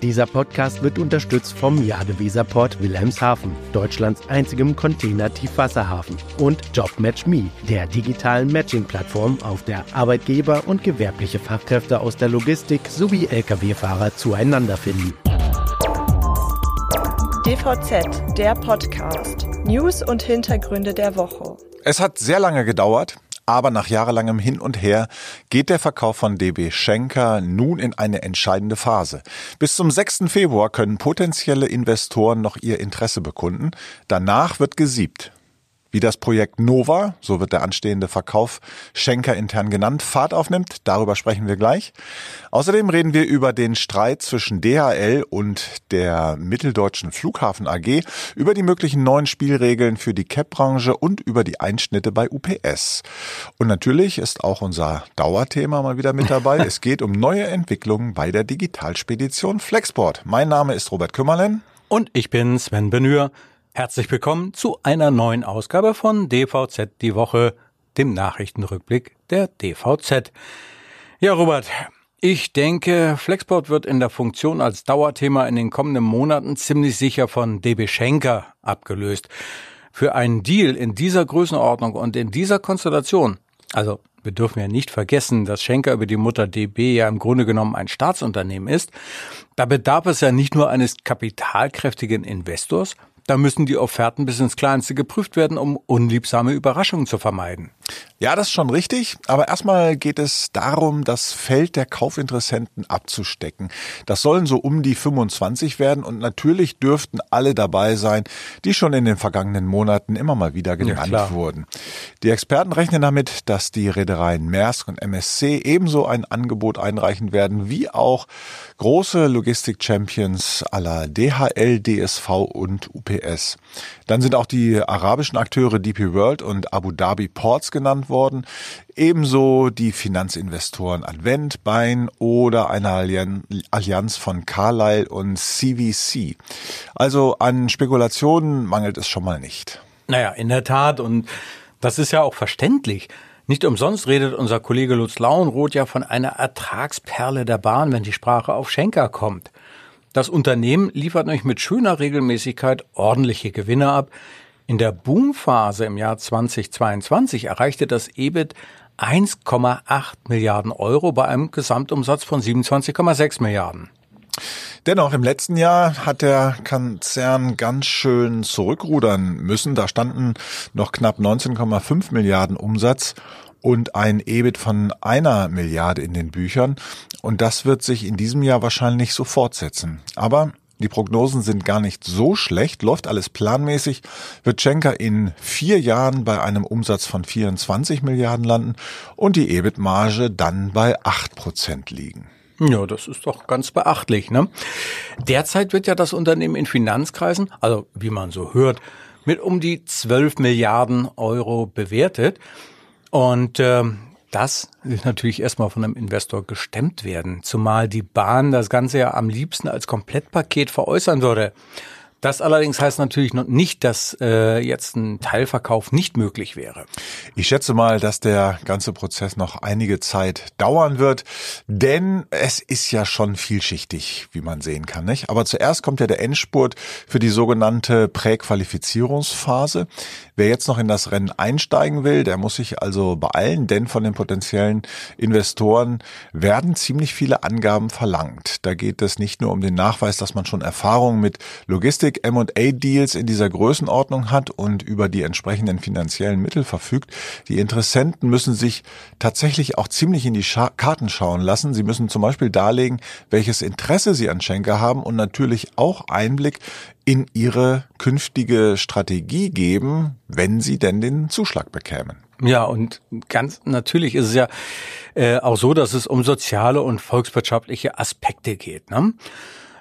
Dieser Podcast wird unterstützt vom Jadeweserport Wilhelmshaven, Deutschlands einzigem Container-Tiefwasserhafen, und JobMatchMe, der digitalen Matching-Plattform, auf der Arbeitgeber und gewerbliche Fachkräfte aus der Logistik sowie Lkw-Fahrer zueinander finden. DVZ, der Podcast. News und Hintergründe der Woche. Es hat sehr lange gedauert, aber nach jahrelangem Hin und Her geht der Verkauf von DB Schenker nun in eine entscheidende Phase. Bis zum 6. Februar können potenzielle Investoren noch ihr Interesse bekunden. Danach wird gesiebt. Wie das Projekt Nova, so wird der anstehende Verkauf Schenker intern genannt, Fahrt aufnimmt, darüber sprechen wir gleich. Außerdem reden wir über den Streit zwischen DHL und der Mitteldeutschen Flughafen AG, über die möglichen neuen Spielregeln für die CAP-Branche und über die Einschnitte bei UPS. Und natürlich ist auch unser Dauerthema mal wieder mit dabei. es geht um neue Entwicklungen bei der Digitalspedition Flexport. Mein Name ist Robert Kümmerlen. Und ich bin Sven Benür. Herzlich willkommen zu einer neuen Ausgabe von DVZ die Woche, dem Nachrichtenrückblick der DVZ. Ja, Robert, ich denke, Flexport wird in der Funktion als Dauerthema in den kommenden Monaten ziemlich sicher von DB Schenker abgelöst. Für einen Deal in dieser Größenordnung und in dieser Konstellation, also wir dürfen ja nicht vergessen, dass Schenker über die Mutter DB ja im Grunde genommen ein Staatsunternehmen ist. Da bedarf es ja nicht nur eines kapitalkräftigen Investors, da müssen die Offerten bis ins Kleinste geprüft werden, um unliebsame Überraschungen zu vermeiden. Ja, das ist schon richtig. Aber erstmal geht es darum, das Feld der Kaufinteressenten abzustecken. Das sollen so um die 25 werden und natürlich dürften alle dabei sein, die schon in den vergangenen Monaten immer mal wieder genannt ja, wurden. Die Experten rechnen damit, dass die Reedereien Maersk und MSC ebenso ein Angebot einreichen werden, wie auch große Logistik-Champions aller DHL, DSV und UPS. Dann sind auch die arabischen Akteure DP World und Abu Dhabi Ports genannt worden. Ebenso die Finanzinvestoren Advent, Bain oder eine Allianz von Carlyle und CVC. Also an Spekulationen mangelt es schon mal nicht. Naja, in der Tat. Und das ist ja auch verständlich. Nicht umsonst redet unser Kollege Lutz Lauenroth ja von einer Ertragsperle der Bahn, wenn die Sprache auf Schenker kommt. Das Unternehmen liefert nämlich mit schöner Regelmäßigkeit ordentliche Gewinne ab. In der Boomphase im Jahr 2022 erreichte das EBIT 1,8 Milliarden Euro bei einem Gesamtumsatz von 27,6 Milliarden. Dennoch, im letzten Jahr hat der Konzern ganz schön zurückrudern müssen. Da standen noch knapp 19,5 Milliarden Umsatz und ein EBIT von einer Milliarde in den Büchern. Und das wird sich in diesem Jahr wahrscheinlich so fortsetzen. Aber die Prognosen sind gar nicht so schlecht, läuft alles planmäßig, wird Schenker in vier Jahren bei einem Umsatz von 24 Milliarden landen und die EBIT-Marge dann bei acht Prozent liegen. Ja, das ist doch ganz beachtlich. Ne? Derzeit wird ja das Unternehmen in Finanzkreisen, also wie man so hört, mit um die 12 Milliarden Euro bewertet. Und äh, das will natürlich erstmal von einem Investor gestemmt werden, zumal die Bahn das Ganze ja am liebsten als Komplettpaket veräußern würde. Das allerdings heißt natürlich noch nicht, dass äh, jetzt ein Teilverkauf nicht möglich wäre. Ich schätze mal, dass der ganze Prozess noch einige Zeit dauern wird, denn es ist ja schon vielschichtig, wie man sehen kann. Nicht? Aber zuerst kommt ja der Endspurt für die sogenannte Präqualifizierungsphase. Wer jetzt noch in das Rennen einsteigen will, der muss sich also beeilen, denn von den potenziellen Investoren werden ziemlich viele Angaben verlangt. Da geht es nicht nur um den Nachweis, dass man schon Erfahrung mit Logistik Logistik M&A-Deals in dieser Größenordnung hat und über die entsprechenden finanziellen Mittel verfügt. Die Interessenten müssen sich tatsächlich auch ziemlich in die Scha Karten schauen lassen. Sie müssen zum Beispiel darlegen, welches Interesse sie an Schenker haben und natürlich auch Einblick in ihre künftige Strategie geben, wenn sie denn den Zuschlag bekämen. Ja, und ganz natürlich ist es ja äh, auch so, dass es um soziale und volkswirtschaftliche Aspekte geht. Ne?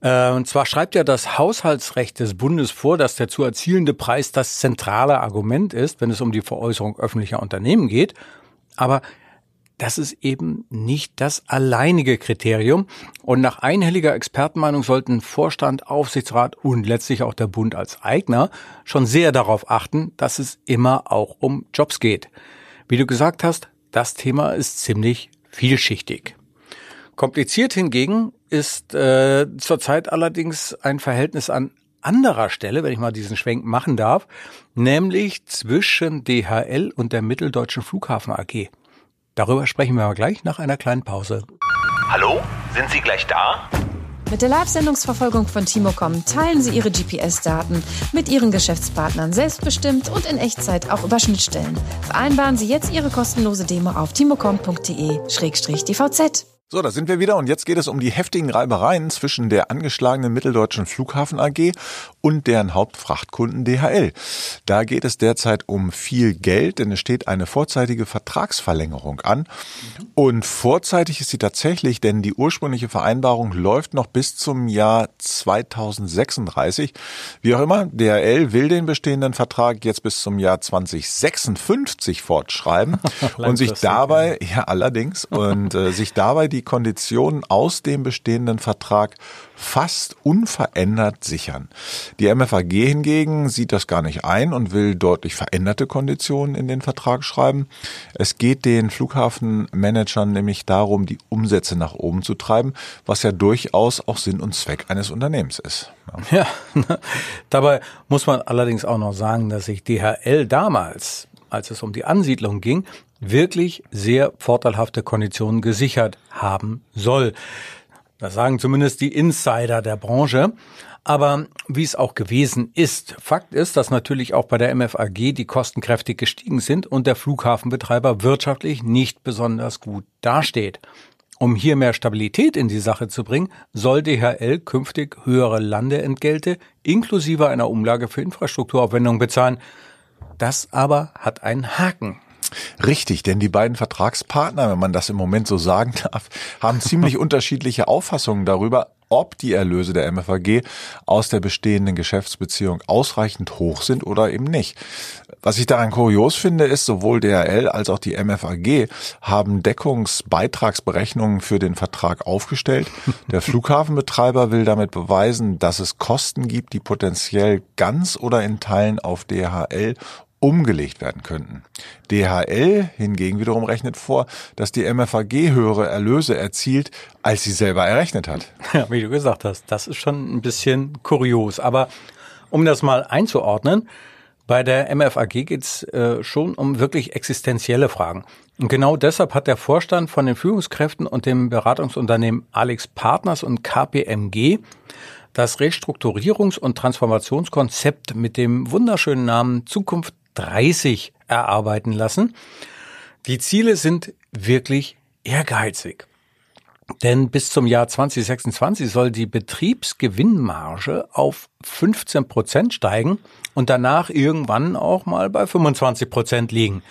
Äh, und zwar schreibt ja das Haushaltsrecht des Bundes vor, dass der zu erzielende Preis das zentrale Argument ist, wenn es um die Veräußerung öffentlicher Unternehmen geht. Aber das ist eben nicht das alleinige Kriterium. Und nach einhelliger Expertenmeinung sollten Vorstand, Aufsichtsrat und letztlich auch der Bund als Eigner schon sehr darauf achten, dass es immer auch um Jobs geht. Wie du gesagt hast, das Thema ist ziemlich vielschichtig. Kompliziert hingegen ist äh, zurzeit allerdings ein Verhältnis an anderer Stelle, wenn ich mal diesen Schwenk machen darf, nämlich zwischen DHL und der Mitteldeutschen Flughafen AG. Darüber sprechen wir aber gleich nach einer kleinen Pause. Hallo, sind Sie gleich da? Mit der Live-Sendungsverfolgung von Timocom teilen Sie Ihre GPS-Daten mit Ihren Geschäftspartnern selbstbestimmt und in Echtzeit auch über Schnittstellen. Vereinbaren Sie jetzt Ihre kostenlose Demo auf timocom.de-dvz. So, da sind wir wieder und jetzt geht es um die heftigen Reibereien zwischen der angeschlagenen Mitteldeutschen Flughafen AG und deren Hauptfrachtkunden DHL. Da geht es derzeit um viel Geld, denn es steht eine vorzeitige Vertragsverlängerung an. Und vorzeitig ist sie tatsächlich, denn die ursprüngliche Vereinbarung läuft noch bis zum Jahr 2036. Wie auch immer, DHL will den bestehenden Vertrag jetzt bis zum Jahr 2056 fortschreiben und sich dabei, ja allerdings, und äh, sich dabei die die Konditionen aus dem bestehenden Vertrag fast unverändert sichern. Die MFAG hingegen sieht das gar nicht ein und will deutlich veränderte Konditionen in den Vertrag schreiben. Es geht den Flughafenmanagern nämlich darum, die Umsätze nach oben zu treiben, was ja durchaus auch Sinn und Zweck eines Unternehmens ist. Ja, dabei muss man allerdings auch noch sagen, dass sich DHL damals als es um die Ansiedlung ging, wirklich sehr vorteilhafte Konditionen gesichert haben soll. Das sagen zumindest die Insider der Branche. Aber wie es auch gewesen ist, Fakt ist, dass natürlich auch bei der MFAG die Kosten kräftig gestiegen sind und der Flughafenbetreiber wirtschaftlich nicht besonders gut dasteht. Um hier mehr Stabilität in die Sache zu bringen, soll DHL künftig höhere Landeentgelte inklusive einer Umlage für Infrastrukturaufwendungen bezahlen. Das aber hat einen Haken. Richtig, denn die beiden Vertragspartner, wenn man das im Moment so sagen darf, haben ziemlich unterschiedliche Auffassungen darüber, ob die Erlöse der MFAG aus der bestehenden Geschäftsbeziehung ausreichend hoch sind oder eben nicht. Was ich daran kurios finde, ist, sowohl DRL als auch die MFAG haben Deckungsbeitragsberechnungen für den Vertrag aufgestellt. Der Flughafenbetreiber will damit beweisen, dass es Kosten gibt, die potenziell ganz oder in Teilen auf DHL umgelegt werden könnten. DHL hingegen wiederum rechnet vor, dass die MFAG höhere Erlöse erzielt, als sie selber errechnet hat. Ja, wie du gesagt hast, das ist schon ein bisschen kurios. Aber um das mal einzuordnen, bei der MFAG geht es äh, schon um wirklich existenzielle Fragen. Und genau deshalb hat der Vorstand von den Führungskräften und dem Beratungsunternehmen Alex Partners und KPMG das Restrukturierungs- und Transformationskonzept mit dem wunderschönen Namen Zukunft 30 erarbeiten lassen. Die Ziele sind wirklich ehrgeizig. Denn bis zum Jahr 2026 soll die Betriebsgewinnmarge auf 15 Prozent steigen und danach irgendwann auch mal bei 25 Prozent liegen.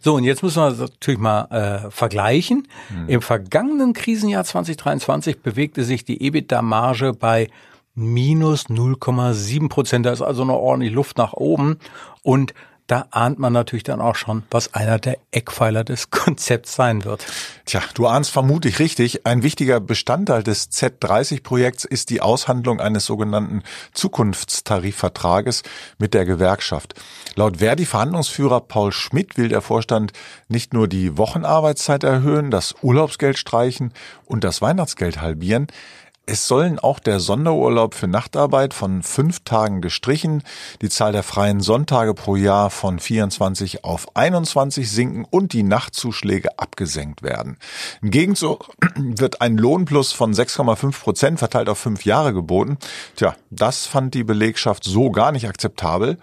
So, und jetzt müssen wir das natürlich mal äh, vergleichen. Mhm. Im vergangenen Krisenjahr 2023 bewegte sich die EBITDA-Marge bei minus 0,7 Prozent. Da ist also noch ordentlich Luft nach oben. Und da ahnt man natürlich dann auch schon, was einer der Eckpfeiler des Konzepts sein wird. Tja, du ahnst vermutlich richtig. Ein wichtiger Bestandteil des Z30-Projekts ist die Aushandlung eines sogenannten Zukunftstarifvertrages mit der Gewerkschaft. Laut Verdi-Verhandlungsführer Paul Schmidt will der Vorstand nicht nur die Wochenarbeitszeit erhöhen, das Urlaubsgeld streichen und das Weihnachtsgeld halbieren. Es sollen auch der Sonderurlaub für Nachtarbeit von fünf Tagen gestrichen, die Zahl der freien Sonntage pro Jahr von 24 auf 21 sinken und die Nachtzuschläge abgesenkt werden. Im Gegenzug wird ein Lohnplus von 6,5 Prozent verteilt auf fünf Jahre geboten. Tja, das fand die Belegschaft so gar nicht akzeptabel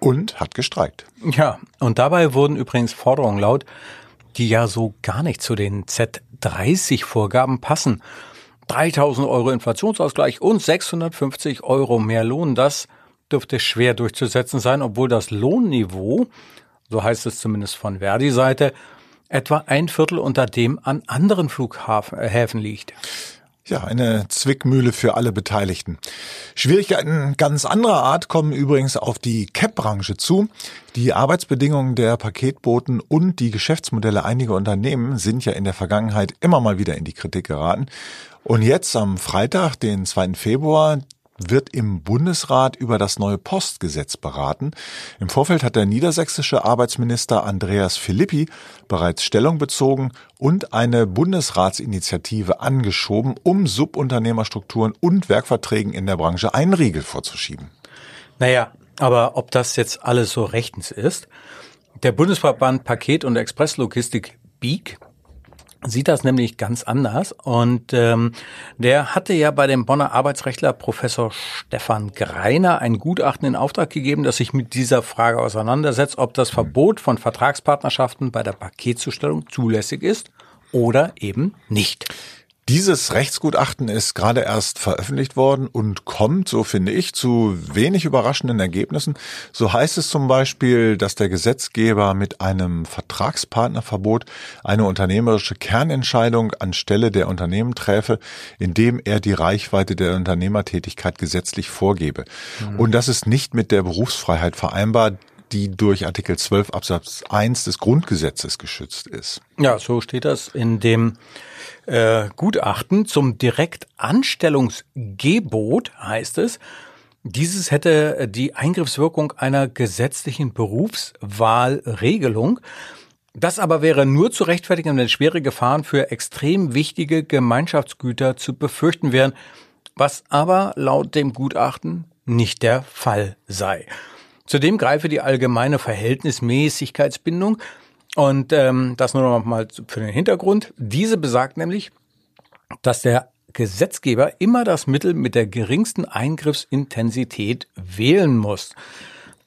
und hat gestreikt. Ja, und dabei wurden übrigens Forderungen laut, die ja so gar nicht zu den Z30-Vorgaben passen. 3000 Euro Inflationsausgleich und 650 Euro mehr Lohn. Das dürfte schwer durchzusetzen sein, obwohl das Lohnniveau, so heißt es zumindest von Verdi-Seite, etwa ein Viertel unter dem an anderen Flughäfen liegt. Ja, eine Zwickmühle für alle Beteiligten. Schwierigkeiten ganz anderer Art kommen übrigens auf die CAP-Branche zu. Die Arbeitsbedingungen der Paketboten und die Geschäftsmodelle einiger Unternehmen sind ja in der Vergangenheit immer mal wieder in die Kritik geraten. Und jetzt am Freitag, den 2. Februar, wird im Bundesrat über das neue Postgesetz beraten. Im Vorfeld hat der niedersächsische Arbeitsminister Andreas Philippi bereits Stellung bezogen und eine Bundesratsinitiative angeschoben, um Subunternehmerstrukturen und Werkverträgen in der Branche einen Riegel vorzuschieben. Naja, aber ob das jetzt alles so rechtens ist? Der Bundesverband Paket- und Expresslogistik BIG sieht das nämlich ganz anders. Und ähm, der hatte ja bei dem Bonner Arbeitsrechtler Professor Stefan Greiner ein Gutachten in Auftrag gegeben, das sich mit dieser Frage auseinandersetzt, ob das Verbot von Vertragspartnerschaften bei der Paketzustellung zulässig ist oder eben nicht. Dieses Rechtsgutachten ist gerade erst veröffentlicht worden und kommt, so finde ich, zu wenig überraschenden Ergebnissen. So heißt es zum Beispiel, dass der Gesetzgeber mit einem Vertragspartnerverbot eine unternehmerische Kernentscheidung anstelle der Unternehmen träfe, indem er die Reichweite der Unternehmertätigkeit gesetzlich vorgebe. Mhm. Und das ist nicht mit der Berufsfreiheit vereinbar, die durch Artikel 12 Absatz 1 des Grundgesetzes geschützt ist. Ja, so steht das in dem äh, Gutachten zum Direktanstellungsgebot heißt es, dieses hätte die Eingriffswirkung einer gesetzlichen Berufswahlregelung. Das aber wäre nur zu rechtfertigen, wenn schwere Gefahren für extrem wichtige Gemeinschaftsgüter zu befürchten wären, was aber laut dem Gutachten nicht der Fall sei. Zudem greife die allgemeine Verhältnismäßigkeitsbindung und ähm, das nur noch mal für den Hintergrund. Diese besagt nämlich, dass der Gesetzgeber immer das Mittel mit der geringsten Eingriffsintensität wählen muss.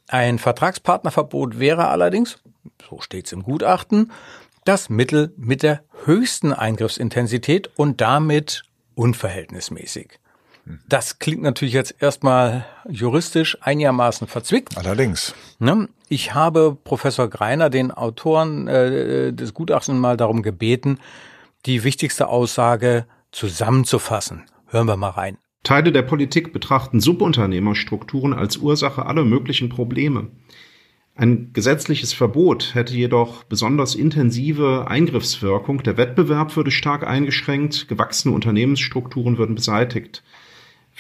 Ein Vertragspartnerverbot wäre allerdings, so steht es im Gutachten, das Mittel mit der höchsten Eingriffsintensität und damit unverhältnismäßig. Das klingt natürlich jetzt erstmal juristisch einigermaßen verzwickt. Allerdings. Ne? Ich habe Professor Greiner, den Autoren äh, des Gutachtens, mal darum gebeten, die wichtigste Aussage zusammenzufassen. Hören wir mal rein. Teile der Politik betrachten Subunternehmerstrukturen als Ursache aller möglichen Probleme. Ein gesetzliches Verbot hätte jedoch besonders intensive Eingriffswirkung. Der Wettbewerb würde stark eingeschränkt, gewachsene Unternehmensstrukturen würden beseitigt.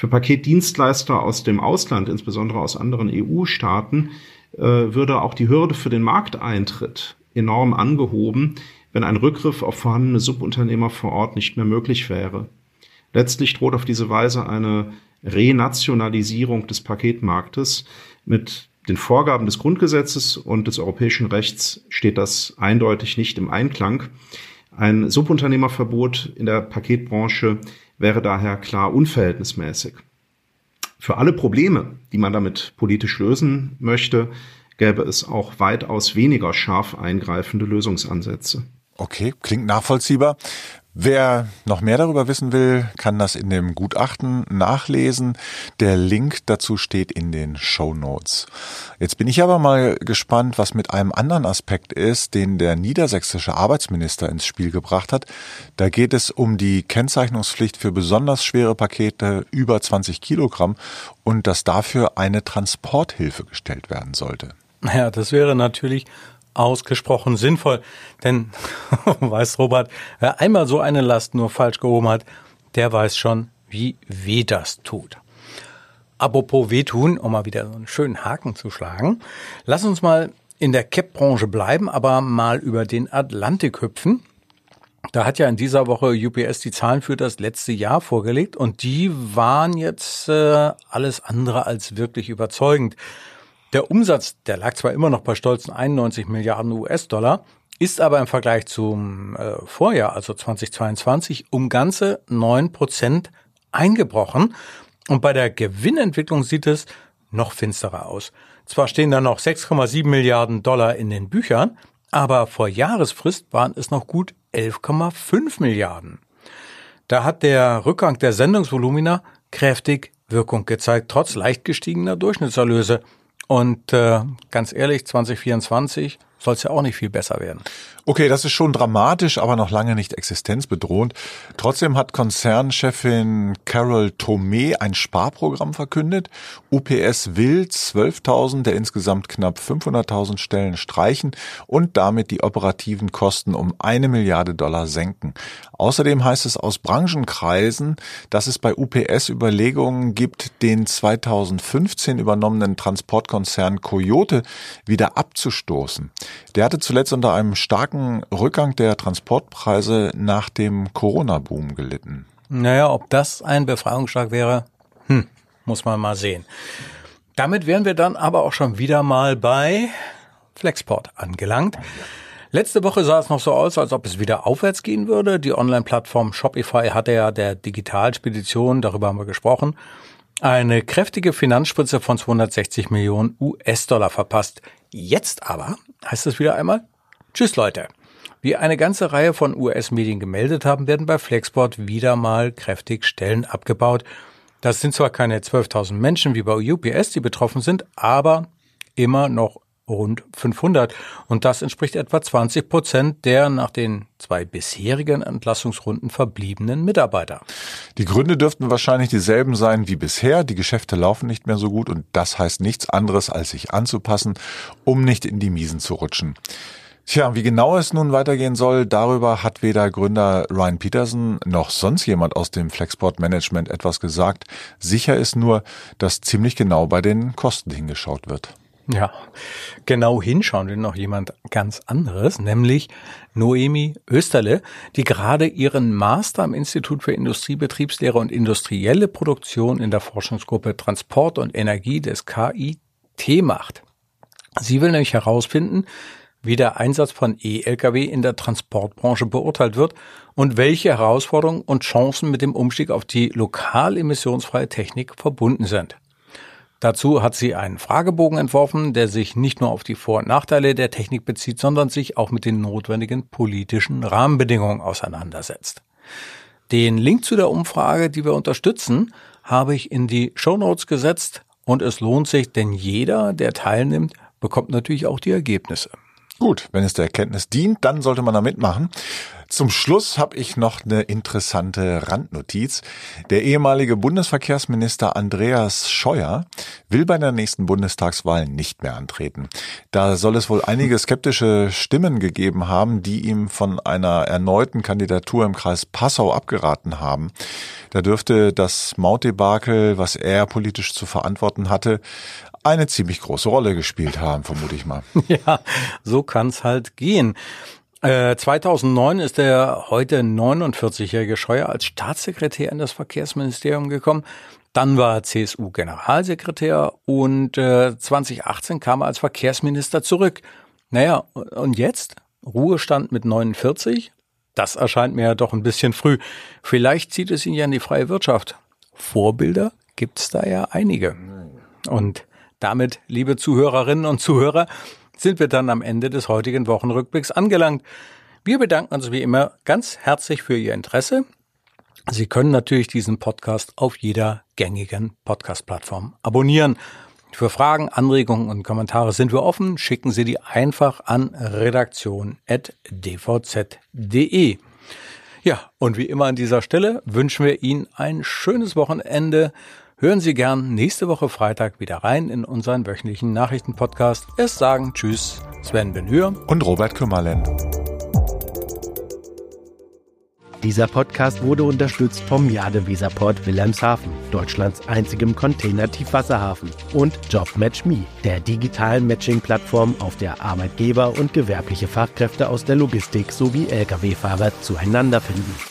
Für Paketdienstleister aus dem Ausland, insbesondere aus anderen EU-Staaten, äh, würde auch die Hürde für den Markteintritt enorm angehoben, wenn ein Rückgriff auf vorhandene Subunternehmer vor Ort nicht mehr möglich wäre. Letztlich droht auf diese Weise eine Renationalisierung des Paketmarktes. Mit den Vorgaben des Grundgesetzes und des europäischen Rechts steht das eindeutig nicht im Einklang. Ein Subunternehmerverbot in der Paketbranche wäre daher klar unverhältnismäßig. Für alle Probleme, die man damit politisch lösen möchte, gäbe es auch weitaus weniger scharf eingreifende Lösungsansätze. Okay, klingt nachvollziehbar. Wer noch mehr darüber wissen will, kann das in dem Gutachten nachlesen. Der Link dazu steht in den Show Notes. Jetzt bin ich aber mal gespannt, was mit einem anderen Aspekt ist, den der niedersächsische Arbeitsminister ins Spiel gebracht hat. Da geht es um die Kennzeichnungspflicht für besonders schwere Pakete über 20 Kilogramm und dass dafür eine Transporthilfe gestellt werden sollte. Ja, das wäre natürlich ausgesprochen sinnvoll. Denn, weiß Robert, wer einmal so eine Last nur falsch gehoben hat, der weiß schon, wie weh das tut. Apropos wehtun, um mal wieder so einen schönen Haken zu schlagen, lass uns mal in der Cap-Branche bleiben, aber mal über den Atlantik hüpfen. Da hat ja in dieser Woche UPS die Zahlen für das letzte Jahr vorgelegt und die waren jetzt äh, alles andere als wirklich überzeugend. Der Umsatz, der lag zwar immer noch bei stolzen 91 Milliarden US-Dollar, ist aber im Vergleich zum äh, Vorjahr, also 2022, um ganze neun Prozent eingebrochen. Und bei der Gewinnentwicklung sieht es noch finsterer aus. Zwar stehen da noch 6,7 Milliarden Dollar in den Büchern, aber vor Jahresfrist waren es noch gut 11,5 Milliarden. Da hat der Rückgang der Sendungsvolumina kräftig Wirkung gezeigt, trotz leicht gestiegener Durchschnittserlöse. Und äh, ganz ehrlich, 2024 soll es ja auch nicht viel besser werden. Okay, das ist schon dramatisch, aber noch lange nicht existenzbedrohend. Trotzdem hat Konzernchefin Carol Tomé ein Sparprogramm verkündet. UPS will 12.000 der insgesamt knapp 500.000 Stellen streichen und damit die operativen Kosten um eine Milliarde Dollar senken. Außerdem heißt es aus Branchenkreisen, dass es bei UPS Überlegungen gibt, den 2015 übernommenen Transportkonzern Coyote wieder abzustoßen. Der hatte zuletzt unter einem starken starken Rückgang der Transportpreise nach dem Corona-Boom gelitten. Naja, ob das ein Befreiungsschlag wäre, hm, muss man mal sehen. Damit wären wir dann aber auch schon wieder mal bei Flexport angelangt. Letzte Woche sah es noch so aus, als ob es wieder aufwärts gehen würde. Die Online-Plattform Shopify hatte ja der Digitalspedition, darüber haben wir gesprochen, eine kräftige Finanzspritze von 260 Millionen US-Dollar verpasst. Jetzt aber heißt es wieder einmal, Tschüss Leute. Wie eine ganze Reihe von US-Medien gemeldet haben, werden bei Flexport wieder mal kräftig Stellen abgebaut. Das sind zwar keine 12.000 Menschen wie bei UPS, die betroffen sind, aber immer noch rund 500. Und das entspricht etwa 20 Prozent der nach den zwei bisherigen Entlassungsrunden verbliebenen Mitarbeiter. Die Gründe dürften wahrscheinlich dieselben sein wie bisher. Die Geschäfte laufen nicht mehr so gut und das heißt nichts anderes, als sich anzupassen, um nicht in die Miesen zu rutschen. Tja, wie genau es nun weitergehen soll, darüber hat weder Gründer Ryan Peterson noch sonst jemand aus dem Flexport Management etwas gesagt. Sicher ist nur, dass ziemlich genau bei den Kosten hingeschaut wird. Ja, genau hinschauen will noch jemand ganz anderes, nämlich Noemi Österle, die gerade ihren Master am Institut für Industriebetriebslehre und industrielle Produktion in der Forschungsgruppe Transport und Energie des KIT macht. Sie will nämlich herausfinden, wie der Einsatz von E-Lkw in der Transportbranche beurteilt wird und welche Herausforderungen und Chancen mit dem Umstieg auf die lokal emissionsfreie Technik verbunden sind. Dazu hat sie einen Fragebogen entworfen, der sich nicht nur auf die Vor- und Nachteile der Technik bezieht, sondern sich auch mit den notwendigen politischen Rahmenbedingungen auseinandersetzt. Den Link zu der Umfrage, die wir unterstützen, habe ich in die Show Notes gesetzt und es lohnt sich, denn jeder, der teilnimmt, bekommt natürlich auch die Ergebnisse. Gut, wenn es der Erkenntnis dient, dann sollte man da mitmachen. Zum Schluss habe ich noch eine interessante Randnotiz. Der ehemalige Bundesverkehrsminister Andreas Scheuer will bei der nächsten Bundestagswahl nicht mehr antreten. Da soll es wohl einige skeptische Stimmen gegeben haben, die ihm von einer erneuten Kandidatur im Kreis Passau abgeraten haben. Da dürfte das Mautdebakel, was er politisch zu verantworten hatte, eine ziemlich große Rolle gespielt haben, vermute ich mal. Ja, so kann's halt gehen. Äh, 2009 ist der heute 49-jährige Scheuer als Staatssekretär in das Verkehrsministerium gekommen. Dann war er CSU-Generalsekretär und äh, 2018 kam er als Verkehrsminister zurück. Naja, und jetzt? Ruhestand mit 49? Das erscheint mir ja doch ein bisschen früh. Vielleicht zieht es ihn ja in die freie Wirtschaft. Vorbilder gibt's da ja einige. Und damit, liebe Zuhörerinnen und Zuhörer, sind wir dann am Ende des heutigen Wochenrückblicks angelangt. Wir bedanken uns wie immer ganz herzlich für Ihr Interesse. Sie können natürlich diesen Podcast auf jeder gängigen Podcast-Plattform abonnieren. Für Fragen, Anregungen und Kommentare sind wir offen. Schicken Sie die einfach an redaktion.dvz.de. Ja, und wie immer an dieser Stelle wünschen wir Ihnen ein schönes Wochenende. Hören Sie gern nächste Woche Freitag wieder rein in unseren wöchentlichen Nachrichtenpodcast. Es sagen Tschüss, Sven Benhür und Robert Kümmerlen. Dieser Podcast wurde unterstützt vom Jade Weserport Wilhelmshaven, Deutschlands einzigem Container-Tiefwasserhafen und JobMatchMe, der digitalen Matching-Plattform, auf der Arbeitgeber und gewerbliche Fachkräfte aus der Logistik sowie Lkw-Fahrer zueinander finden.